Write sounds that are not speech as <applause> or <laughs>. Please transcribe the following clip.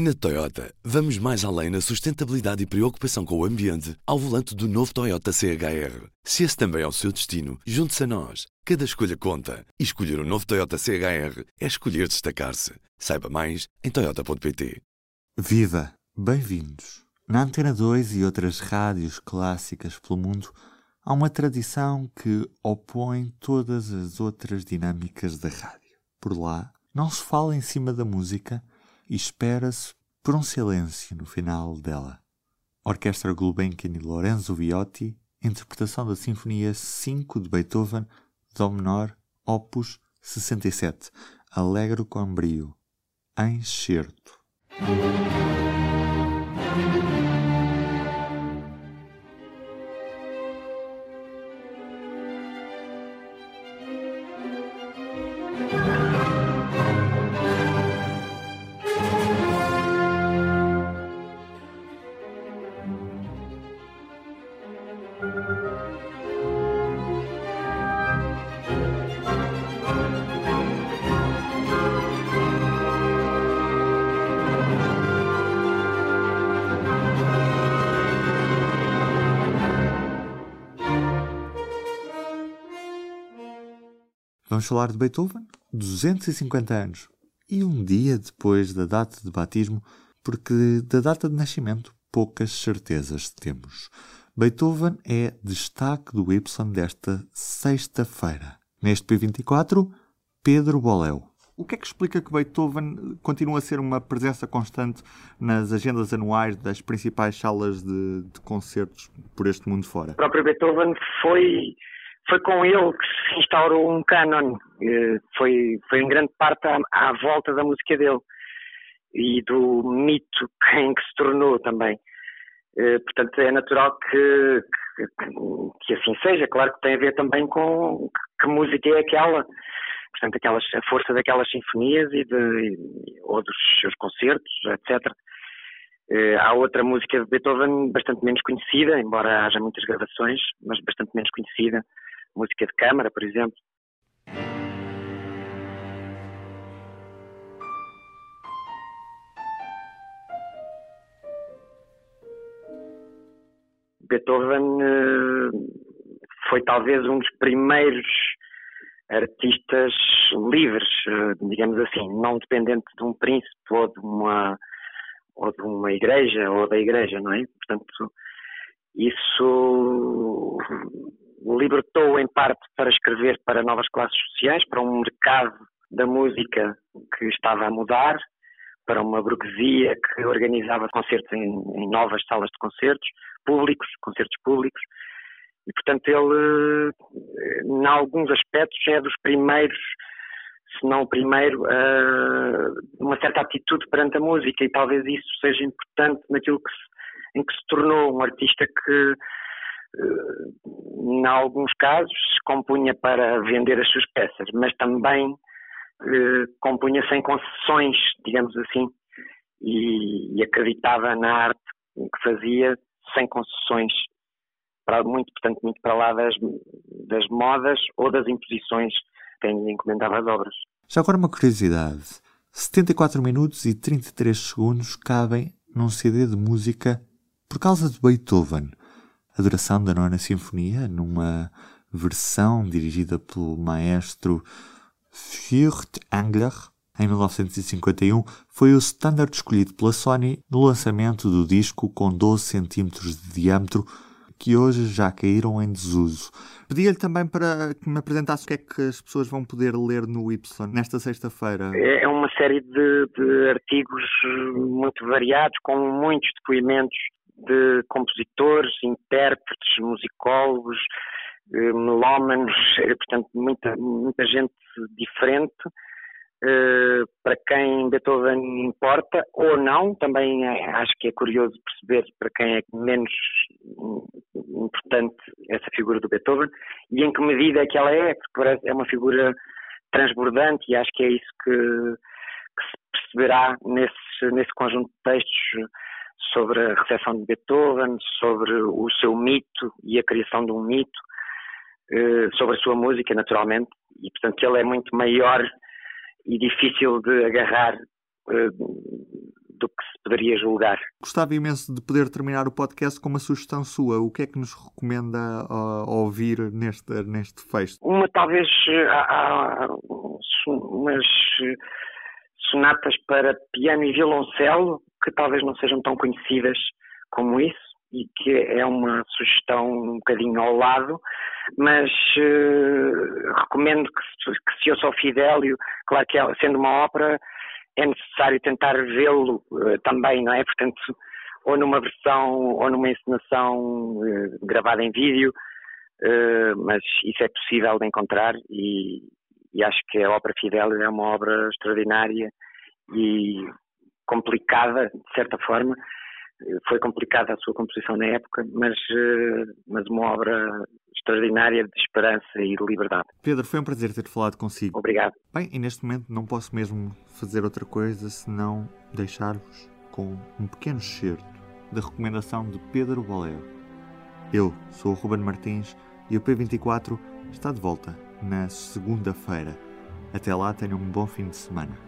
Na Toyota, vamos mais além na sustentabilidade e preocupação com o ambiente ao volante do novo Toyota CHR. Se esse também é o seu destino, junte-se a nós. Cada escolha conta. E escolher o um novo Toyota CHR é escolher destacar-se. Saiba mais em Toyota.pt. Viva! Bem-vindos! Na Antena 2 e outras rádios clássicas pelo mundo, há uma tradição que opõe todas as outras dinâmicas da rádio. Por lá, não se fala em cima da música e espera-se por um silêncio no final dela. Orquestra Gulbenkian e Lorenzo Viotti, interpretação da Sinfonia 5 de Beethoven, Dó menor, Opus 67, Alegro com brio, Enxerto. Vamos falar de Beethoven, 250 anos e um dia depois da data de batismo, porque da data de nascimento poucas certezas temos. Beethoven é destaque do Y desta sexta-feira. Neste P24, Pedro Boléu. O que é que explica que Beethoven continua a ser uma presença constante nas agendas anuais das principais salas de, de concertos por este mundo fora? O próprio Beethoven foi foi com ele que se instaurou um canon, foi, foi em grande parte à, à, volta da música dele e do mito <laughs> em que se tornou também. Eh, portanto, é natural que, que, que, assim seja. Claro que tem a ver também com que música é aquela. Portanto, aquelas, a força daquelas sinfonias e de, ou dos seus concertos, etc. Eh, há outra música de Beethoven bastante menos conhecida, embora haja muitas gravações, mas bastante menos conhecida, música de câmara, por exemplo. Beethoven eh, foi talvez um dos primeiros artistas livres, eh, digamos assim, não dependente de um príncipe ou de uma ou de uma igreja ou da igreja, não é? Portanto, isso libertou em parte para escrever para novas classes sociais, para um mercado da música que estava a mudar, para uma burguesia que organizava concertos em, em novas salas de concertos públicos, concertos públicos, e portanto ele, em alguns aspectos, é dos primeiros, se não o primeiro, uma certa atitude perante a música. E talvez isso seja importante naquilo que se, em que se tornou um artista que em alguns casos, se compunha para vender as suas peças, mas também eh, compunha sem concessões, digamos assim, e, e, acreditava na arte que fazia sem concessões, para, muito, portanto, muito para lá das, das modas ou das imposições que lhe encomendava as obras. Já agora uma curiosidade: 74 minutos e 33 segundos cabem num CD de música por causa de Beethoven adoração da Nona Sinfonia, numa versão dirigida pelo maestro Furtwängler, em 1951, foi o standard escolhido pela Sony no lançamento do disco com 12 cm de diâmetro, que hoje já caíram em desuso. Pedi-lhe também para que me apresentasse o que é que as pessoas vão poder ler no Y nesta sexta-feira. É uma série de, de artigos muito variados, com muitos depoimentos de compositores, intérpretes, musicólogos, eh, melómanos, eh, portanto, muita, muita gente diferente. Uh, para quem Beethoven importa ou não, também acho que é curioso perceber para quem é menos importante essa figura do Beethoven e em que medida é que ela é, porque é uma figura transbordante e acho que é isso que, que se perceberá nesse, nesse conjunto de textos sobre a recepção de Beethoven, sobre o seu mito e a criação de um mito, eh, sobre a sua música, naturalmente, e portanto ele é muito maior e difícil de agarrar eh, do que se poderia julgar. Gostava imenso de poder terminar o podcast com uma sugestão sua. O que é que nos recomenda uh, ouvir neste, neste fecho? Uma, talvez, há, há umas sonatas para piano e violoncelo que talvez não sejam tão conhecidas como isso e que é uma sugestão um bocadinho ao lado, mas uh, recomendo que, que se ouça o Fidelio, claro que é, sendo uma ópera é necessário tentar vê-lo uh, também, não é? Portanto, ou numa versão ou numa encenação uh, gravada em vídeo, mas isso é possível de encontrar e, e acho que a ópera Fidelio é uma obra extraordinária e complicada, de certa forma, foi complicada a sua composição na época, mas, eh, mas uma obra extraordinária de esperança e de liberdade. Pedro, foi um prazer ter falado consigo. Obrigado. Bem, e neste momento não posso mesmo fazer outra coisa senão deixar-vos com um pequeno excerto da recomendação de Pedro Bolero. Eu sou o Ruben Martins e o P24 está de volta na segunda-feira. Até lá, tenham um bom fim de semana.